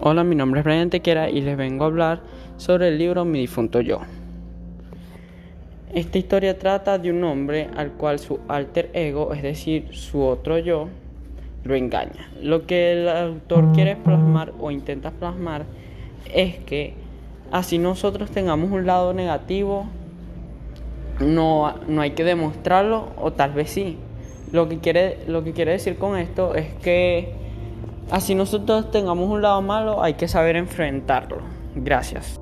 Hola, mi nombre es Brian Tequera y les vengo a hablar sobre el libro Mi difunto yo. Esta historia trata de un hombre al cual su alter ego, es decir, su otro yo, lo engaña. Lo que el autor quiere plasmar o intenta plasmar es que así nosotros tengamos un lado negativo, no, no hay que demostrarlo o tal vez sí. Lo que, quiere, lo que quiere decir con esto es que Así nosotros tengamos un lado malo, hay que saber enfrentarlo. Gracias.